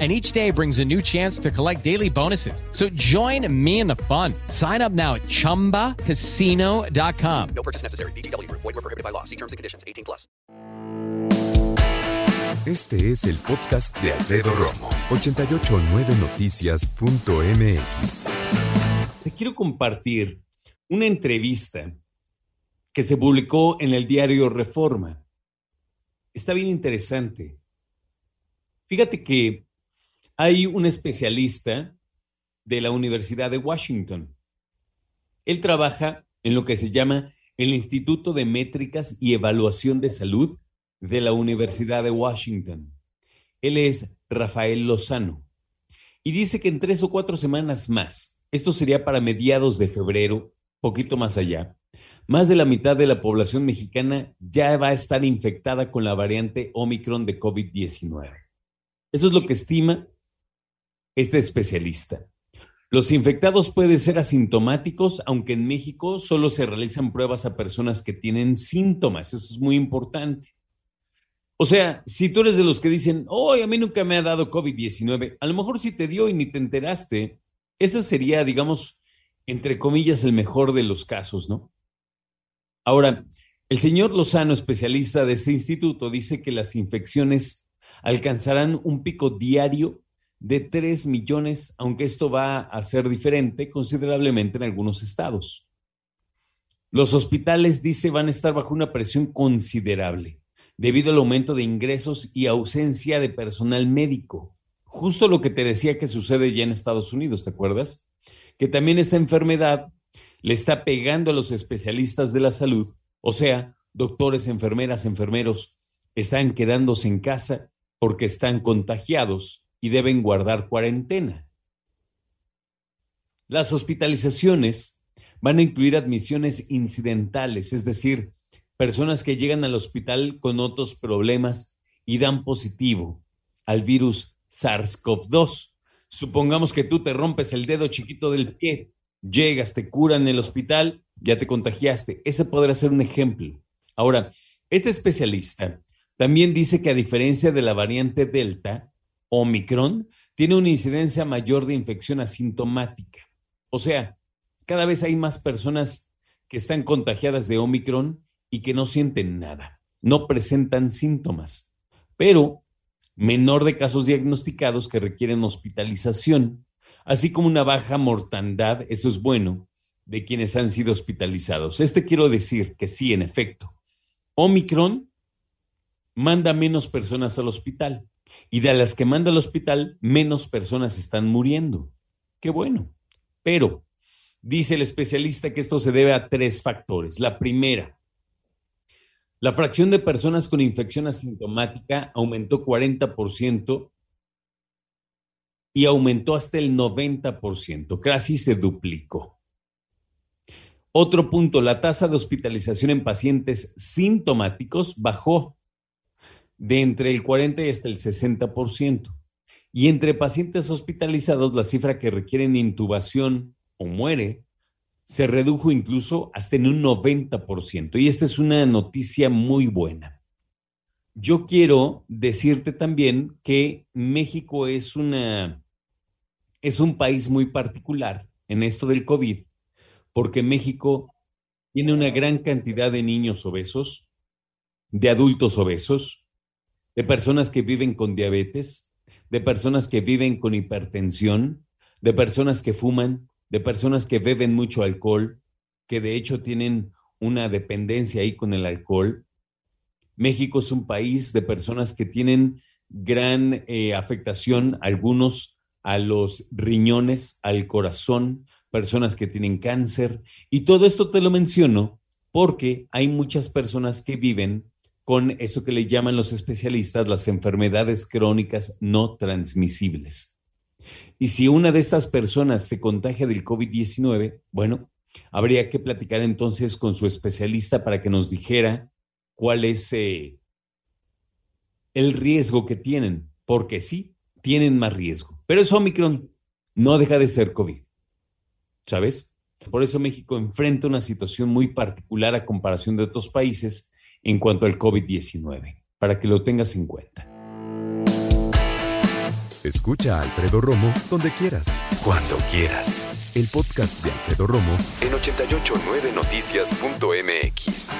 and each day brings a new chance to collect daily bonuses. So join me in the fun. Sign up now at ChumbaCasino.com. No purchase necessary. BGW. Void were prohibited by law. See terms and conditions. 18 plus. Este es el podcast de Alfredo Romo. 889noticias.mx Te quiero compartir una entrevista que se publicó en el diario Reforma. Está bien interesante. Fíjate que hay un especialista de la Universidad de Washington. Él trabaja en lo que se llama el Instituto de Métricas y Evaluación de Salud de la Universidad de Washington. Él es Rafael Lozano. Y dice que en tres o cuatro semanas más, esto sería para mediados de febrero, poquito más allá, más de la mitad de la población mexicana ya va a estar infectada con la variante Omicron de COVID-19. Eso es lo que estima este especialista. Los infectados pueden ser asintomáticos, aunque en México solo se realizan pruebas a personas que tienen síntomas. Eso es muy importante. O sea, si tú eres de los que dicen, oh, a mí nunca me ha dado COVID-19, a lo mejor sí te dio y ni te enteraste, ese sería, digamos, entre comillas, el mejor de los casos, ¿no? Ahora, el señor Lozano, especialista de ese instituto, dice que las infecciones alcanzarán un pico diario de 3 millones, aunque esto va a ser diferente considerablemente en algunos estados. Los hospitales, dice, van a estar bajo una presión considerable debido al aumento de ingresos y ausencia de personal médico. Justo lo que te decía que sucede ya en Estados Unidos, ¿te acuerdas? Que también esta enfermedad le está pegando a los especialistas de la salud, o sea, doctores, enfermeras, enfermeros, están quedándose en casa porque están contagiados y deben guardar cuarentena. Las hospitalizaciones van a incluir admisiones incidentales, es decir, personas que llegan al hospital con otros problemas y dan positivo al virus SARS-CoV-2. Supongamos que tú te rompes el dedo chiquito del pie, llegas, te curan en el hospital, ya te contagiaste. Ese podrá ser un ejemplo. Ahora, este especialista también dice que a diferencia de la variante Delta, Omicron tiene una incidencia mayor de infección asintomática. O sea, cada vez hay más personas que están contagiadas de Omicron y que no sienten nada, no presentan síntomas, pero menor de casos diagnosticados que requieren hospitalización, así como una baja mortandad, eso es bueno, de quienes han sido hospitalizados. Este quiero decir que sí, en efecto, Omicron manda menos personas al hospital, y de las que manda al hospital, menos personas están muriendo. Qué bueno. Pero dice el especialista que esto se debe a tres factores. La primera, la fracción de personas con infección asintomática aumentó 40% y aumentó hasta el 90%, casi se duplicó. Otro punto, la tasa de hospitalización en pacientes sintomáticos bajó de entre el 40 y hasta el 60%. Y entre pacientes hospitalizados, la cifra que requieren intubación o muere se redujo incluso hasta en un 90%. Y esta es una noticia muy buena. Yo quiero decirte también que México es una es un país muy particular en esto del COVID, porque México tiene una gran cantidad de niños obesos, de adultos obesos, de personas que viven con diabetes, de personas que viven con hipertensión, de personas que fuman, de personas que beben mucho alcohol, que de hecho tienen una dependencia ahí con el alcohol. México es un país de personas que tienen gran eh, afectación, algunos a los riñones, al corazón, personas que tienen cáncer. Y todo esto te lo menciono porque hay muchas personas que viven con eso que le llaman los especialistas las enfermedades crónicas no transmisibles. Y si una de estas personas se contagia del COVID-19, bueno, habría que platicar entonces con su especialista para que nos dijera cuál es eh, el riesgo que tienen, porque sí, tienen más riesgo. Pero es Omicron, no deja de ser COVID. ¿Sabes? Por eso México enfrenta una situación muy particular a comparación de otros países en cuanto al COVID-19, para que lo tengas en cuenta. Escucha a Alfredo Romo donde quieras, cuando quieras. El podcast de Alfredo Romo en 889noticias.mx.